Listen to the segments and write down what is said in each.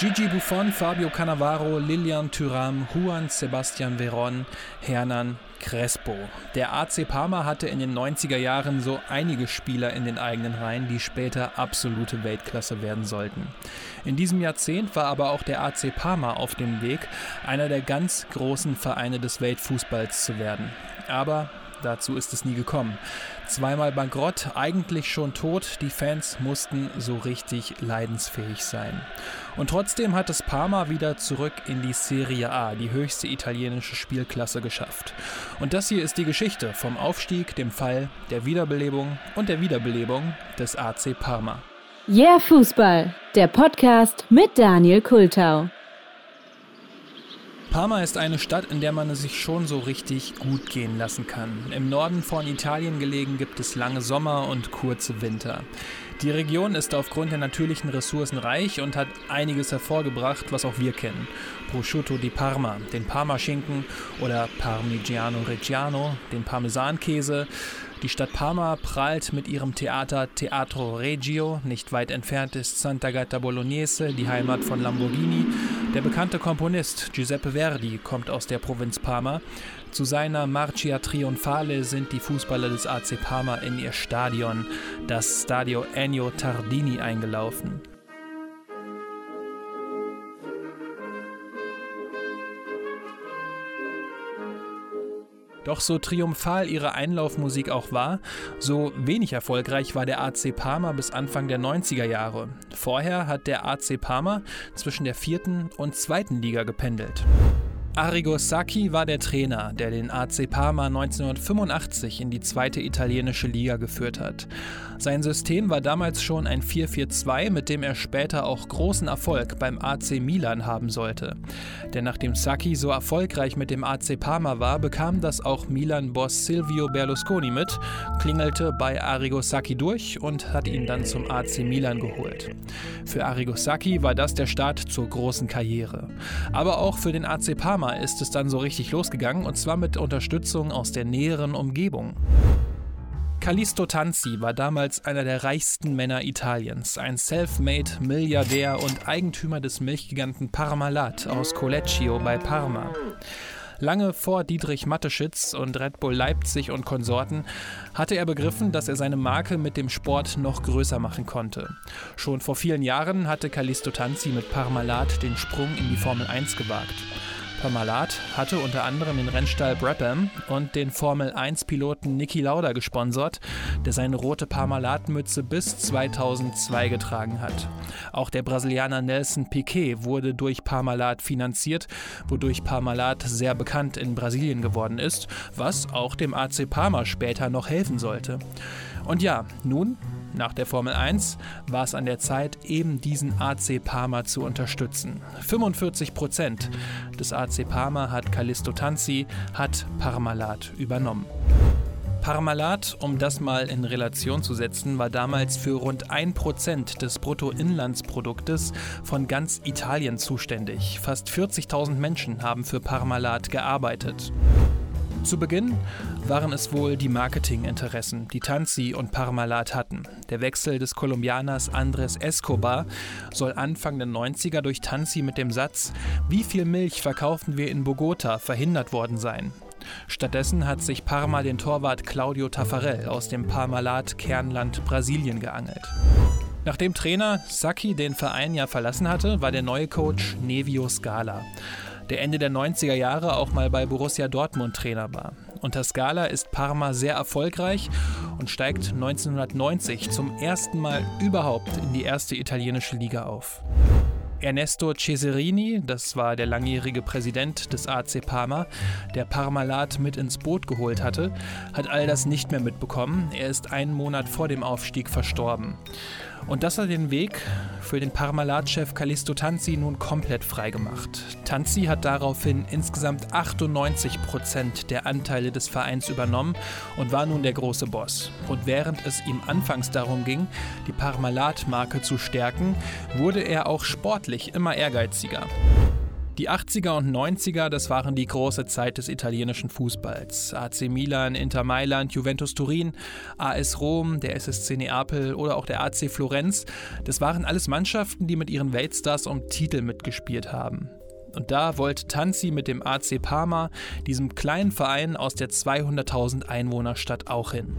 Gigi Buffon, Fabio Cannavaro, Lilian Thuram, Juan Sebastian Veron, Hernan Crespo. Der AC Parma hatte in den 90er Jahren so einige Spieler in den eigenen Reihen, die später absolute Weltklasse werden sollten. In diesem Jahrzehnt war aber auch der AC Parma auf dem Weg, einer der ganz großen Vereine des Weltfußballs zu werden. Aber Dazu ist es nie gekommen. Zweimal bankrott, eigentlich schon tot, die Fans mussten so richtig leidensfähig sein. Und trotzdem hat es Parma wieder zurück in die Serie A, die höchste italienische Spielklasse, geschafft. Und das hier ist die Geschichte vom Aufstieg, dem Fall, der Wiederbelebung und der Wiederbelebung des AC Parma. Yeah Fußball, der Podcast mit Daniel Kultau. Parma ist eine Stadt, in der man es sich schon so richtig gut gehen lassen kann. Im Norden von Italien gelegen gibt es lange Sommer und kurze Winter. Die Region ist aufgrund der natürlichen Ressourcen reich und hat einiges hervorgebracht, was auch wir kennen. Prosciutto di Parma, den Parma-Schinken oder Parmigiano Reggiano, den Parmesankäse, die Stadt Parma prahlt mit ihrem Theater Teatro Regio. Nicht weit entfernt ist Sant'Agata Bolognese, die Heimat von Lamborghini. Der bekannte Komponist Giuseppe Verdi kommt aus der Provinz Parma. Zu seiner Marcia Trionfale sind die Fußballer des AC Parma in ihr Stadion, das Stadio Ennio Tardini, eingelaufen. Doch so triumphal ihre Einlaufmusik auch war, so wenig erfolgreich war der AC Parma bis Anfang der 90er Jahre. Vorher hat der AC Parma zwischen der vierten und zweiten Liga gependelt. Arrigo Sacchi war der Trainer, der den AC Parma 1985 in die zweite italienische Liga geführt hat. Sein System war damals schon ein 4-4-2, mit dem er später auch großen Erfolg beim AC Milan haben sollte. Denn nachdem Sacchi so erfolgreich mit dem AC Parma war, bekam das auch Milan-Boss Silvio Berlusconi mit, klingelte bei Arrigo Sacchi durch und hat ihn dann zum AC Milan geholt. Für Arrigo Sacchi war das der Start zur großen Karriere. Aber auch für den AC Parma Parma ist es dann so richtig losgegangen und zwar mit Unterstützung aus der näheren Umgebung. Callisto Tanzi war damals einer der reichsten Männer Italiens, ein Selfmade Milliardär und Eigentümer des Milchgiganten Parmalat aus Collecchio bei Parma. Lange vor Dietrich Matteschitz und Red Bull Leipzig und Konsorten hatte er begriffen, dass er seine Marke mit dem Sport noch größer machen konnte. Schon vor vielen Jahren hatte Callisto Tanzi mit Parmalat den Sprung in die Formel 1 gewagt. Parmalat hatte unter anderem den Rennstall Brabham und den Formel-1-Piloten Niki Lauda gesponsert, der seine rote Parmalat-Mütze bis 2002 getragen hat. Auch der Brasilianer Nelson Piquet wurde durch Parmalat finanziert, wodurch Parmalat sehr bekannt in Brasilien geworden ist, was auch dem AC Parma später noch helfen sollte. Und ja, nun nach der Formel 1 war es an der Zeit, eben diesen AC Parma zu unterstützen. 45 Prozent des AC Parma hat Callisto Tanzi, hat Parmalat übernommen. Parmalat, um das mal in Relation zu setzen, war damals für rund 1% des Bruttoinlandsproduktes von ganz Italien zuständig. Fast 40.000 Menschen haben für Parmalat gearbeitet. Zu Beginn waren es wohl die Marketinginteressen, die Tanzi und Parmalat hatten. Der Wechsel des Kolumbianers Andres Escobar soll Anfang der 90er durch Tanzi mit dem Satz Wie viel Milch verkaufen wir in Bogota verhindert worden sein. Stattdessen hat sich Parma den Torwart Claudio Taffarel aus dem Parmalat-Kernland Brasilien geangelt. Nachdem Trainer Sacchi den Verein ja verlassen hatte, war der neue Coach Nevio Scala der Ende der 90er Jahre auch mal bei Borussia Dortmund Trainer war. Unter Scala ist Parma sehr erfolgreich und steigt 1990 zum ersten Mal überhaupt in die erste italienische Liga auf. Ernesto Cesarini, das war der langjährige Präsident des AC Parma, der Parmalat mit ins Boot geholt hatte, hat all das nicht mehr mitbekommen. Er ist einen Monat vor dem Aufstieg verstorben. Und das hat den Weg für den Parmalat-Chef Callisto Tanzi nun komplett freigemacht. Tanzi hat daraufhin insgesamt 98 Prozent der Anteile des Vereins übernommen und war nun der große Boss. Und während es ihm anfangs darum ging, die Parmalat-Marke zu stärken, wurde er auch sportlich immer ehrgeiziger. Die 80er und 90er, das waren die große Zeit des italienischen Fußballs. AC Milan, Inter Mailand, Juventus Turin, AS Rom, der SSC Neapel oder auch der AC Florenz, das waren alles Mannschaften, die mit ihren Weltstars um Titel mitgespielt haben. Und da wollte Tanzi mit dem AC Parma, diesem kleinen Verein aus der 200.000 Einwohnerstadt, auch hin.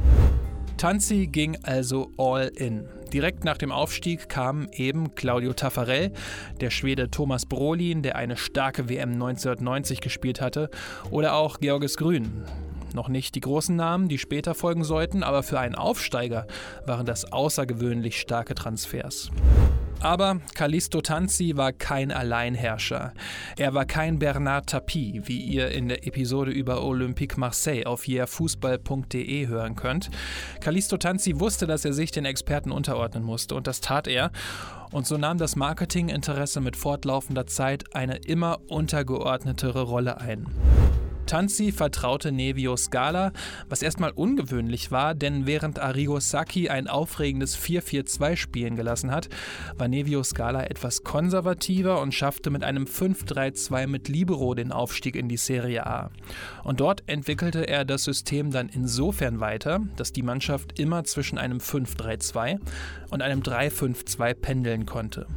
Tanzi ging also all in. Direkt nach dem Aufstieg kamen eben Claudio Taffarel, der Schwede Thomas Brolin, der eine starke WM 1990 gespielt hatte, oder auch Georges Grün. Noch nicht die großen Namen, die später folgen sollten, aber für einen Aufsteiger waren das außergewöhnlich starke Transfers. Aber Callisto Tanzi war kein Alleinherrscher. Er war kein Bernard Tapie, wie ihr in der Episode über Olympique Marseille auf yeahfußball.de hören könnt. Callisto Tanzi wusste, dass er sich den Experten unterordnen musste und das tat er. Und so nahm das Marketinginteresse mit fortlaufender Zeit eine immer untergeordnetere Rolle ein. Tanzi vertraute Nevio Scala, was erstmal ungewöhnlich war, denn während Arrigo Sacchi ein aufregendes 4-4-2 spielen gelassen hat, war Nevio Scala etwas konservativer und schaffte mit einem 5-3-2 mit Libero den Aufstieg in die Serie A. Und dort entwickelte er das System dann insofern weiter, dass die Mannschaft immer zwischen einem 5-3-2 und einem 3-5-2 pendeln konnte.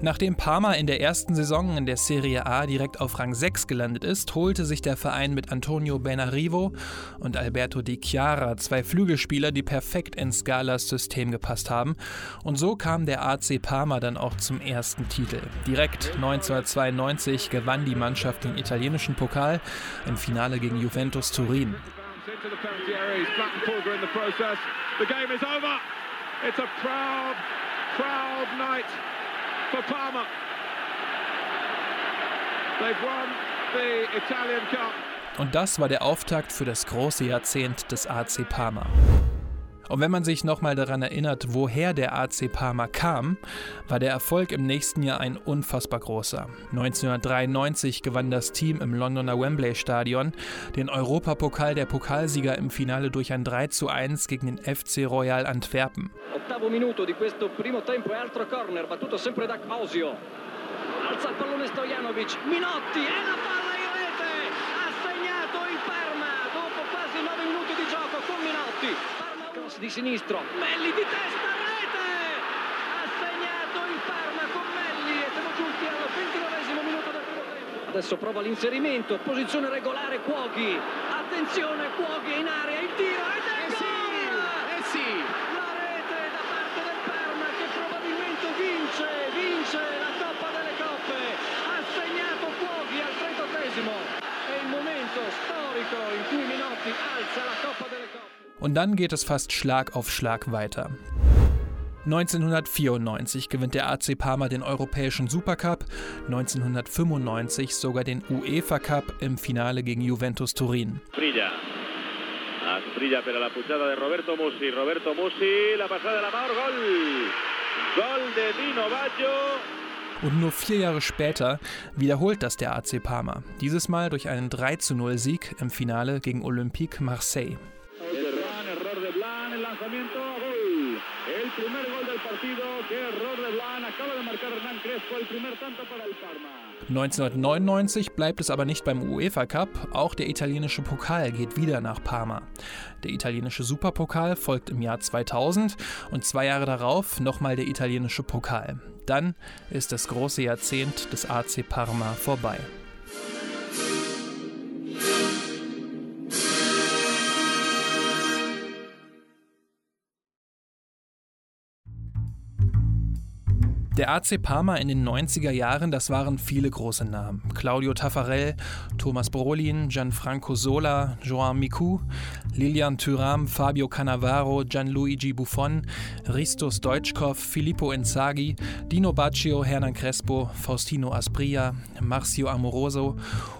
Nachdem Parma in der ersten Saison in der Serie A direkt auf Rang 6 gelandet ist, holte sich der Verein mit Antonio Benarivo und Alberto Di Chiara zwei Flügelspieler, die perfekt in Scalas System gepasst haben. Und so kam der AC Parma dann auch zum ersten Titel. Direkt 1992 gewann die Mannschaft den italienischen Pokal im Finale gegen Juventus Turin. It's a proud, proud night for Parma. They've won the Italian Cup. Und das war der Auftakt für das große Jahrzehnt des AC Parma. Und wenn man sich nochmal daran erinnert, woher der AC Parma kam, war der Erfolg im nächsten Jahr ein unfassbar großer. 1993 gewann das Team im Londoner Wembley Stadion den Europapokal der Pokalsieger im Finale durch ein 3 zu 1 gegen den FC Royal Antwerpen. Ottavo minuto di questo primo tempo e altro corner battuto sempre da. Alza pallone Stojanovic, Minotti e la palla cross di sinistro, Melli di testa, rete! Ha segnato il Parma con Melli e siamo giunti al 29 minuto del primo tempo. Adesso prova l'inserimento, posizione regolare Cuoghi. Attenzione, Cuoghi è in area, il tiro ed è eh sì, eh sì. La rete da parte del Parma che probabilmente vince, vince la Coppa delle Coppe. Ha segnato Cuoghi al 38 È il momento storico in cui Minotti alza la Coppa delle Coppe. Und dann geht es fast Schlag auf Schlag weiter. 1994 gewinnt der AC Parma den europäischen Supercup, 1995 sogar den UEFA Cup im Finale gegen Juventus Turin. Brilla. Brilla per la puntata di Roberto Musi. Roberto Musi, la passata della Maur, gol! Gol de Dino Baggio. Und nur vier Jahre später wiederholt das der AC Parma. Dieses Mal durch einen 3-0 Sieg im Finale gegen Olympique Marseille. Lanzamiento gol. El primer gol del partido. Qué error de Blan. Acaba de marcar Hernán Crespo el primer tanto para el Parma. 1999 bleibt es aber nicht beim UEFA Cup, auch der italienische Pokal geht wieder nach Parma. Der italienische Superpokal folgt im Jahr 2000 und zwei Jahre darauf nochmal der italienische Pokal. Dann ist das große Jahrzehnt des AC Parma vorbei. Der AC Parma in den 90er Jahren, das waren viele große Namen. Claudio Taffarel, Thomas Brolin, Gianfranco Sola, Joan Micu, Lilian Thuram, Fabio Cannavaro, Gianluigi Buffon, Ristos Deutschkov, Filippo Inzaghi, Dino Baccio, Hernan Crespo, Faustino Asprilla, Marcio Amoroso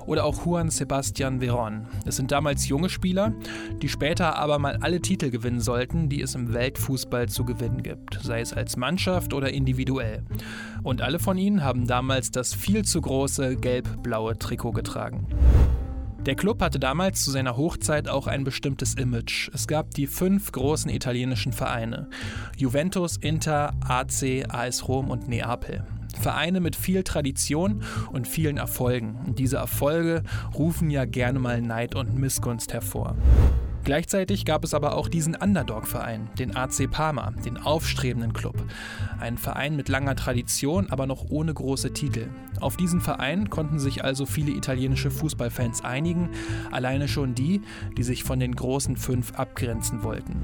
oder auch Juan Sebastian Veron. Es sind damals junge Spieler, die später aber mal alle Titel gewinnen sollten, die es im Weltfußball zu gewinnen gibt, sei es als Mannschaft oder individuell. Und alle von ihnen haben damals das viel zu große gelb-blaue Trikot getragen. Der Club hatte damals zu seiner Hochzeit auch ein bestimmtes Image. Es gab die fünf großen italienischen Vereine: Juventus, Inter, AC, AS Rom und Neapel. Vereine mit viel Tradition und vielen Erfolgen. Und diese Erfolge rufen ja gerne mal Neid und Missgunst hervor. Gleichzeitig gab es aber auch diesen Underdog-Verein, den AC Parma, den aufstrebenden Club. Ein Verein mit langer Tradition, aber noch ohne große Titel. Auf diesen Verein konnten sich also viele italienische Fußballfans einigen, alleine schon die, die sich von den großen fünf abgrenzen wollten.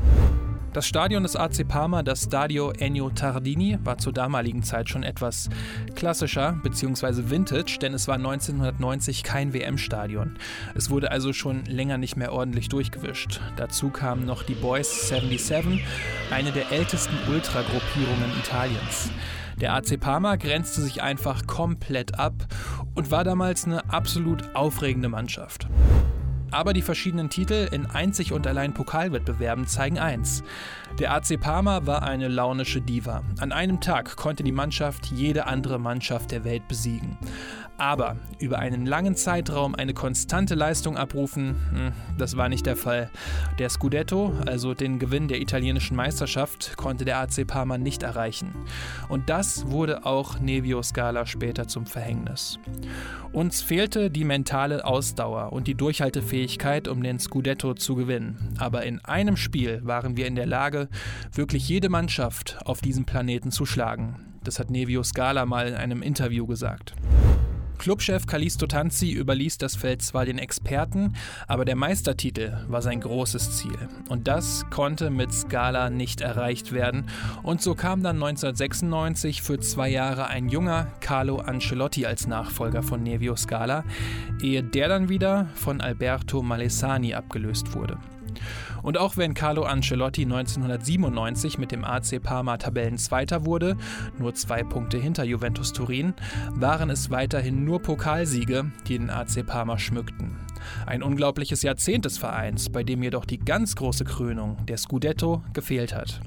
Das Stadion des AC Parma, das Stadio Ennio Tardini, war zur damaligen Zeit schon etwas klassischer bzw. vintage, denn es war 1990 kein WM-Stadion. Es wurde also schon länger nicht mehr ordentlich durchgewischt. Dazu kamen noch die Boys 77, eine der ältesten Ultragruppierungen Italiens. Der AC Parma grenzte sich einfach komplett ab und war damals eine absolut aufregende Mannschaft. Aber die verschiedenen Titel in einzig und allein Pokalwettbewerben zeigen eins. Der AC Parma war eine launische Diva. An einem Tag konnte die Mannschaft jede andere Mannschaft der Welt besiegen. Aber über einen langen Zeitraum eine konstante Leistung abrufen, hm, das war nicht der Fall. Der Scudetto, also den Gewinn der italienischen Meisterschaft, konnte der AC Parma nicht erreichen. Und das wurde auch Nevio Scala später zum Verhängnis. Uns fehlte die mentale Ausdauer und die Durchhaltefähigkeit, um den Scudetto zu gewinnen. Aber in einem Spiel waren wir in der Lage, wirklich jede Mannschaft auf diesem Planeten zu schlagen. Das hat Nevio Scala mal in einem Interview gesagt. Clubchef Calisto Tanzi überließ das Feld zwar den Experten, aber der Meistertitel war sein großes Ziel. Und das konnte mit Scala nicht erreicht werden. Und so kam dann 1996 für zwei Jahre ein junger Carlo Ancelotti als Nachfolger von Nevio Scala, ehe der dann wieder von Alberto Malesani abgelöst wurde. Und auch wenn Carlo Ancelotti 1997 mit dem AC Parma Tabellenzweiter wurde, nur zwei Punkte hinter Juventus Turin, waren es weiterhin nur Pokalsiege, die den AC Parma schmückten. Ein unglaubliches Jahrzehnt des Vereins, bei dem jedoch die ganz große Krönung, der Scudetto, gefehlt hat.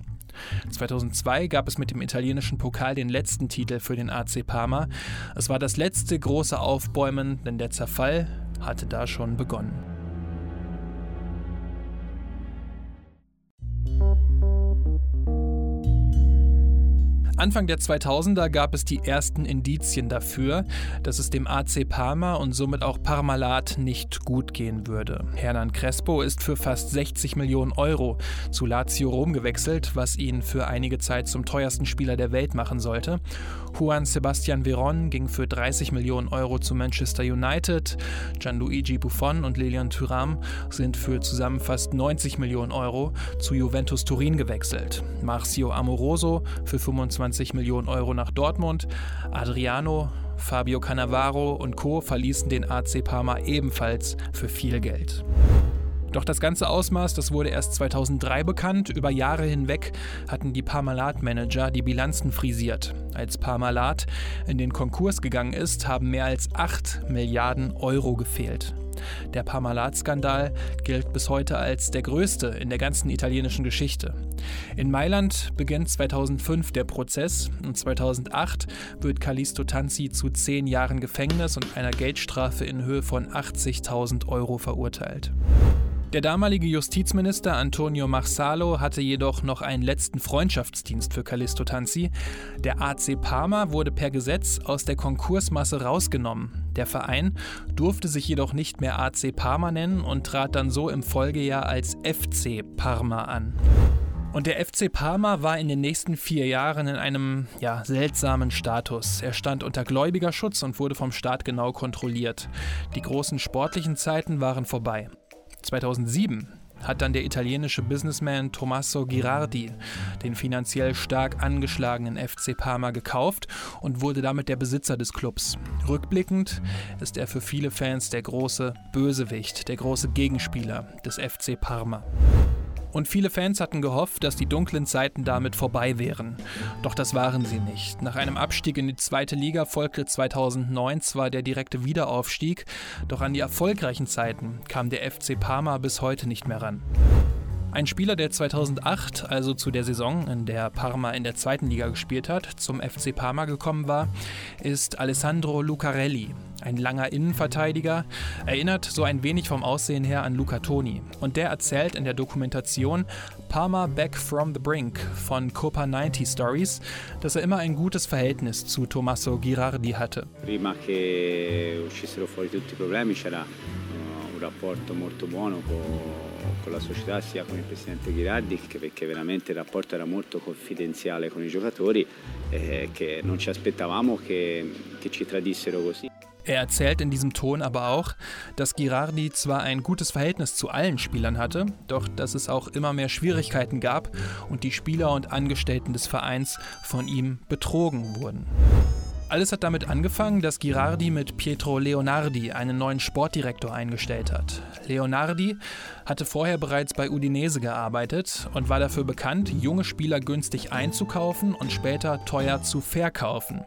2002 gab es mit dem italienischen Pokal den letzten Titel für den AC Parma. Es war das letzte große Aufbäumen, denn der Zerfall hatte da schon begonnen. Anfang der 2000er gab es die ersten Indizien dafür, dass es dem AC Parma und somit auch Parmalat nicht gut gehen würde. Hernan Crespo ist für fast 60 Millionen Euro zu Lazio Rom gewechselt, was ihn für einige Zeit zum teuersten Spieler der Welt machen sollte. Juan Sebastian Veron ging für 30 Millionen Euro zu Manchester United. Gianluigi Buffon und Lilian Thuram sind für zusammen fast 90 Millionen Euro zu Juventus Turin gewechselt. Marcio Amoroso für 25 25 Millionen Euro nach Dortmund. Adriano, Fabio Cannavaro und Co. verließen den AC Parma ebenfalls für viel Geld. Doch das ganze Ausmaß, das wurde erst 2003 bekannt. Über Jahre hinweg hatten die Parmalat-Manager die Bilanzen frisiert. Als Parmalat in den Konkurs gegangen ist, haben mehr als 8 Milliarden Euro gefehlt. Der Parmalat-Skandal gilt bis heute als der größte in der ganzen italienischen Geschichte. In Mailand beginnt 2005 der Prozess und 2008 wird Callisto Tanzi zu zehn Jahren Gefängnis und einer Geldstrafe in Höhe von 80.000 Euro verurteilt. Der damalige Justizminister Antonio Marsalo hatte jedoch noch einen letzten Freundschaftsdienst für Callisto Tanzi. Der AC Parma wurde per Gesetz aus der Konkursmasse rausgenommen. Der Verein durfte sich jedoch nicht mehr AC Parma nennen und trat dann so im Folgejahr als FC Parma an. Und der FC Parma war in den nächsten vier Jahren in einem ja, seltsamen Status. Er stand unter Gläubigerschutz und wurde vom Staat genau kontrolliert. Die großen sportlichen Zeiten waren vorbei. 2007 hat dann der italienische Businessman Tommaso Girardi den finanziell stark angeschlagenen FC Parma gekauft und wurde damit der Besitzer des Clubs. Rückblickend ist er für viele Fans der große Bösewicht, der große Gegenspieler des FC Parma. Und viele Fans hatten gehofft, dass die dunklen Zeiten damit vorbei wären. Doch das waren sie nicht. Nach einem Abstieg in die zweite Liga folgte 2009 zwar der direkte Wiederaufstieg, doch an die erfolgreichen Zeiten kam der FC Parma bis heute nicht mehr ran. Ein Spieler, der 2008, also zu der Saison, in der Parma in der zweiten Liga gespielt hat, zum FC Parma gekommen war, ist Alessandro Lucarelli. Ein langer Innenverteidiger, erinnert so ein wenig vom Aussehen her an Luca Toni. Und der erzählt in der Dokumentation Parma Back from the Brink von Copa 90 Stories, dass er immer ein gutes Verhältnis zu Tommaso Girardi hatte. Prima che uscissero fuori tutti i problemi c'era uh, un rapporto molto buono con con la società sia con il presidente Ghirardi perché veramente il rapporto era molto confidenziale con i giocatori eh, che non ci aspettavamo che, che ci tradissero così. Er erzählt in diesem Ton aber auch, dass Girardi zwar ein gutes Verhältnis zu allen Spielern hatte, doch dass es auch immer mehr Schwierigkeiten gab und die Spieler und Angestellten des Vereins von ihm betrogen wurden. Alles hat damit angefangen, dass Girardi mit Pietro Leonardi einen neuen Sportdirektor eingestellt hat. Leonardi hatte vorher bereits bei Udinese gearbeitet und war dafür bekannt, junge Spieler günstig einzukaufen und später teuer zu verkaufen.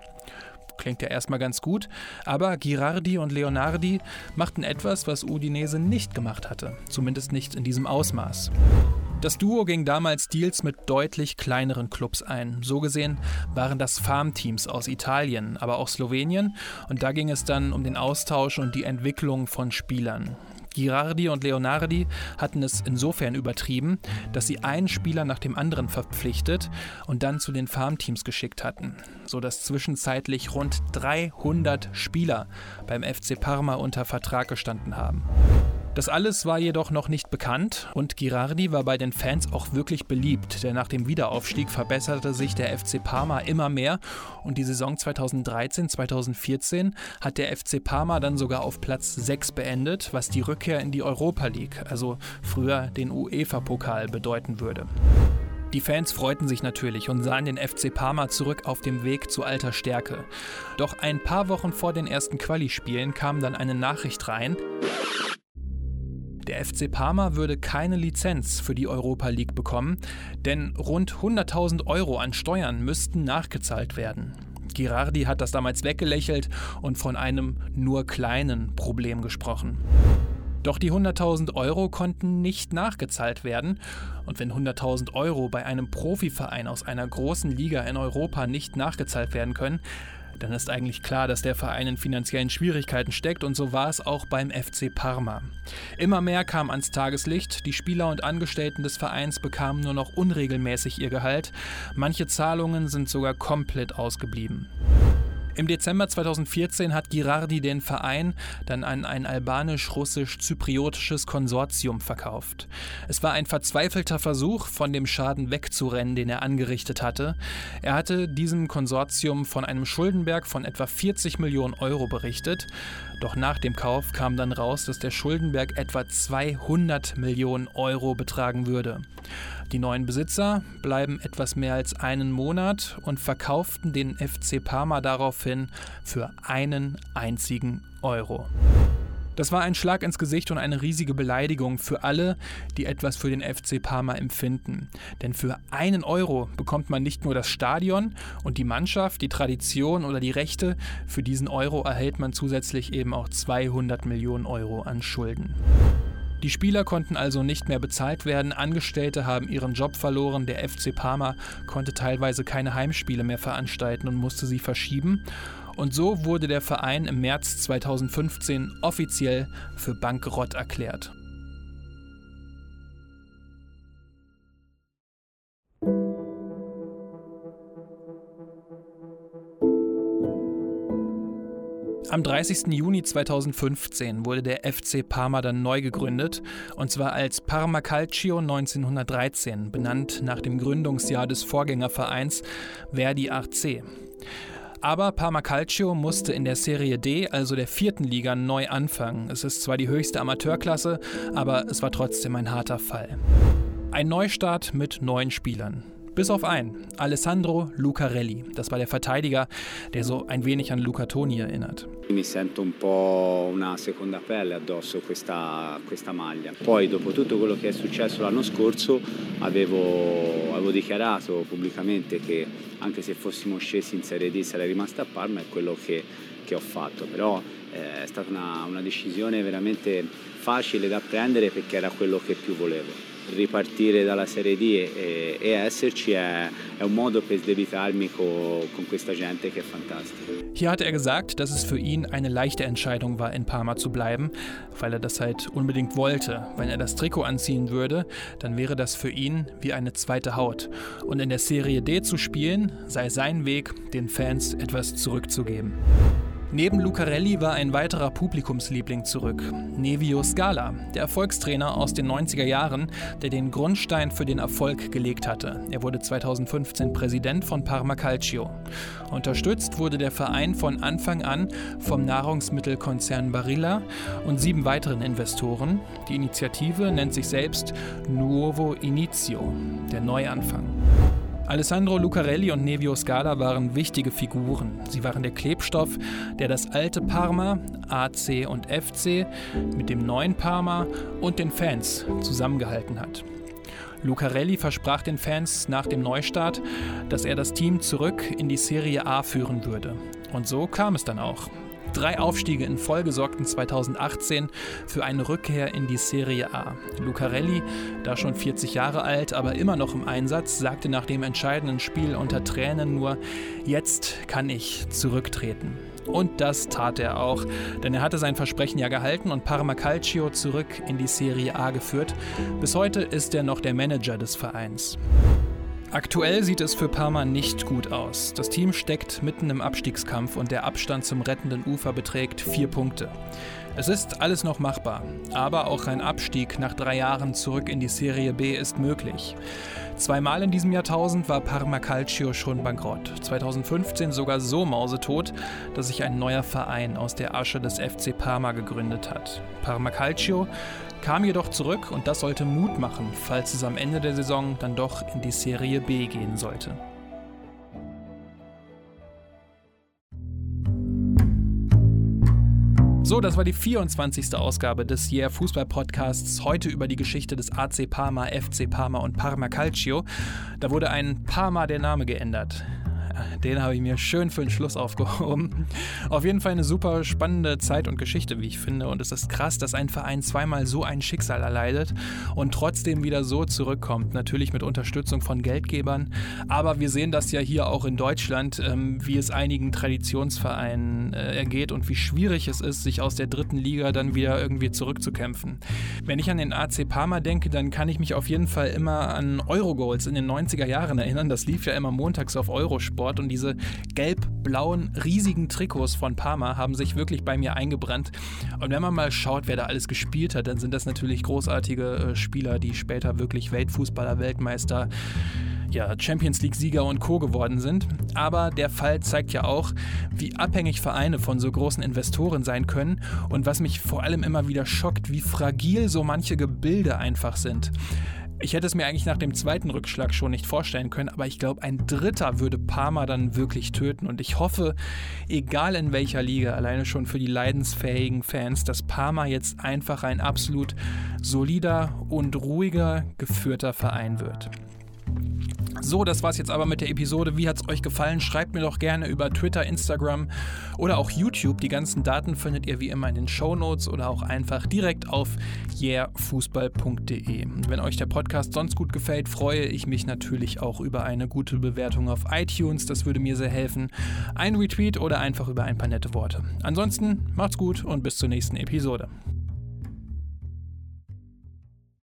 Klingt ja erstmal ganz gut, aber Girardi und Leonardi machten etwas, was Udinese nicht gemacht hatte, zumindest nicht in diesem Ausmaß. Das Duo ging damals Deals mit deutlich kleineren Clubs ein. So gesehen waren das Farmteams aus Italien, aber auch Slowenien und da ging es dann um den Austausch und die Entwicklung von Spielern. Girardi und Leonardi hatten es insofern übertrieben, dass sie einen Spieler nach dem anderen verpflichtet und dann zu den Farmteams geschickt hatten, sodass zwischenzeitlich rund 300 Spieler beim FC Parma unter Vertrag gestanden haben. Das alles war jedoch noch nicht bekannt und Girardi war bei den Fans auch wirklich beliebt, denn nach dem Wiederaufstieg verbesserte sich der FC Parma immer mehr und die Saison 2013-2014 hat der FC Parma dann sogar auf Platz 6 beendet, was die Rückkehr in die Europa League, also früher den UEFA-Pokal, bedeuten würde. Die Fans freuten sich natürlich und sahen den FC Parma zurück auf dem Weg zu alter Stärke. Doch ein paar Wochen vor den ersten Quali-Spielen kam dann eine Nachricht rein, der FC Parma würde keine Lizenz für die Europa League bekommen, denn rund 100.000 Euro an Steuern müssten nachgezahlt werden. Girardi hat das damals weggelächelt und von einem nur kleinen Problem gesprochen. Doch die 100.000 Euro konnten nicht nachgezahlt werden. Und wenn 100.000 Euro bei einem Profiverein aus einer großen Liga in Europa nicht nachgezahlt werden können, dann ist eigentlich klar, dass der Verein in finanziellen Schwierigkeiten steckt und so war es auch beim FC Parma. Immer mehr kam ans Tageslicht, die Spieler und Angestellten des Vereins bekamen nur noch unregelmäßig ihr Gehalt, manche Zahlungen sind sogar komplett ausgeblieben. Im Dezember 2014 hat Girardi den Verein dann an ein albanisch-russisch-zypriotisches Konsortium verkauft. Es war ein verzweifelter Versuch, von dem Schaden wegzurennen, den er angerichtet hatte. Er hatte diesem Konsortium von einem Schuldenberg von etwa 40 Millionen Euro berichtet. Doch nach dem Kauf kam dann raus, dass der Schuldenberg etwa 200 Millionen Euro betragen würde. Die neuen Besitzer bleiben etwas mehr als einen Monat und verkauften den FC Parma daraufhin für einen einzigen Euro. Das war ein Schlag ins Gesicht und eine riesige Beleidigung für alle, die etwas für den FC Parma empfinden. Denn für einen Euro bekommt man nicht nur das Stadion und die Mannschaft, die Tradition oder die Rechte, für diesen Euro erhält man zusätzlich eben auch 200 Millionen Euro an Schulden. Die Spieler konnten also nicht mehr bezahlt werden, Angestellte haben ihren Job verloren, der FC Parma konnte teilweise keine Heimspiele mehr veranstalten und musste sie verschieben. Und so wurde der Verein im März 2015 offiziell für bankrott erklärt. Am 30. Juni 2015 wurde der FC Parma dann neu gegründet, und zwar als Parma Calcio 1913, benannt nach dem Gründungsjahr des Vorgängervereins Verdi AC. Aber Parma Calcio musste in der Serie D, also der vierten Liga, neu anfangen. Es ist zwar die höchste Amateurklasse, aber es war trotzdem ein harter Fall. Ein Neustart mit neuen Spielern. Bis auf einen, Alessandro Lucarelli. Das war der Verteidiger, der so ein wenig an Luca Toni erinnert. Mi sento un po' una seconda pelle addosso questa, questa maglia. Poi dopo tutto quello che è successo l'anno scorso avevo, avevo dichiarato pubblicamente che anche se fossimo scesi in Serie D sarei rimasto a Parma è quello che, che ho fatto. Però eh, è stata una, una decisione veramente facile da prendere perché era quello che più volevo. Ripartire dalla Serie D e, e esserci è, è, un modo per sdebitarmi con, con questa gente che è fantastica. Hier hat er gesagt, dass es für ihn eine leichte Entscheidung war, in Parma zu bleiben, weil er das halt unbedingt wollte. Wenn er das Trikot anziehen würde, dann wäre das für ihn wie eine zweite Haut. Und in der Serie D zu spielen, sei sein Weg, den Fans etwas zurückzugeben. Neben Lucarelli war ein weiterer Publikumsliebling zurück, Nevio Scala, der Erfolgstrainer aus den 90er Jahren, der den Grundstein für den Erfolg gelegt hatte. Er wurde 2015 Präsident von Parma Calcio. Unterstützt wurde der Verein von Anfang an vom Nahrungsmittelkonzern Barilla und sieben weiteren Investoren. Die Initiative nennt sich selbst Nuovo Inizio, der Neuanfang. Alessandro Lucarelli und Nevio Scala waren wichtige Figuren. Sie waren der Klebstoff, der das alte Parma, AC und FC, mit dem neuen Parma und den Fans zusammengehalten hat. Lucarelli versprach den Fans nach dem Neustart, dass er das Team zurück in die Serie A führen würde. Und so kam es dann auch. Drei Aufstiege in Folge sorgten 2018 für eine Rückkehr in die Serie A. Lucarelli, da schon 40 Jahre alt, aber immer noch im Einsatz, sagte nach dem entscheidenden Spiel unter Tränen nur, jetzt kann ich zurücktreten. Und das tat er auch, denn er hatte sein Versprechen ja gehalten und Parma Calcio zurück in die Serie A geführt. Bis heute ist er noch der Manager des Vereins. Aktuell sieht es für Parma nicht gut aus. Das Team steckt mitten im Abstiegskampf und der Abstand zum rettenden Ufer beträgt vier Punkte. Es ist alles noch machbar, aber auch ein Abstieg nach drei Jahren zurück in die Serie B ist möglich. Zweimal in diesem Jahrtausend war Parma Calcio schon bankrott. 2015 sogar so mausetot, dass sich ein neuer Verein aus der Asche des FC Parma gegründet hat. Parma Calcio kam jedoch zurück und das sollte Mut machen, falls es am Ende der Saison dann doch in die Serie B gehen sollte. So, das war die 24. Ausgabe des Yeah Fußball Podcasts. Heute über die Geschichte des AC Parma, FC Parma und Parma Calcio. Da wurde ein Parma der Name geändert. Den habe ich mir schön für den Schluss aufgehoben. Auf jeden Fall eine super spannende Zeit und Geschichte, wie ich finde. Und es ist krass, dass ein Verein zweimal so ein Schicksal erleidet und trotzdem wieder so zurückkommt. Natürlich mit Unterstützung von Geldgebern. Aber wir sehen das ja hier auch in Deutschland, ähm, wie es einigen Traditionsvereinen äh, ergeht und wie schwierig es ist, sich aus der dritten Liga dann wieder irgendwie zurückzukämpfen. Wenn ich an den AC Parma denke, dann kann ich mich auf jeden Fall immer an Eurogoals in den 90er Jahren erinnern. Das lief ja immer montags auf Eurosport. Sport und diese gelb-blauen, riesigen Trikots von Parma haben sich wirklich bei mir eingebrannt. Und wenn man mal schaut, wer da alles gespielt hat, dann sind das natürlich großartige äh, Spieler, die später wirklich Weltfußballer, Weltmeister, ja, Champions League-Sieger und Co. geworden sind. Aber der Fall zeigt ja auch, wie abhängig Vereine von so großen Investoren sein können und was mich vor allem immer wieder schockt, wie fragil so manche Gebilde einfach sind. Ich hätte es mir eigentlich nach dem zweiten Rückschlag schon nicht vorstellen können, aber ich glaube, ein dritter würde Parma dann wirklich töten. Und ich hoffe, egal in welcher Liga, alleine schon für die leidensfähigen Fans, dass Parma jetzt einfach ein absolut solider und ruhiger geführter Verein wird. So, das war's jetzt aber mit der Episode. Wie hat's euch gefallen? Schreibt mir doch gerne über Twitter, Instagram oder auch YouTube. Die ganzen Daten findet ihr wie immer in den Show Notes oder auch einfach direkt auf yeahfußball.de. Wenn euch der Podcast sonst gut gefällt, freue ich mich natürlich auch über eine gute Bewertung auf iTunes. Das würde mir sehr helfen. Ein Retweet oder einfach über ein paar nette Worte. Ansonsten macht's gut und bis zur nächsten Episode.